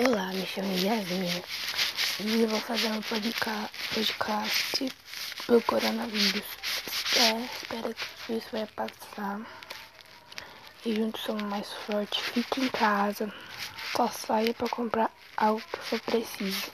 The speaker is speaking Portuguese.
Olá, me chamo Yasmin e vou fazer um podcast do coronavírus. É, espero que isso vai passar e juntos somos mais fortes. Fique em casa, só saia para comprar algo que você precisa.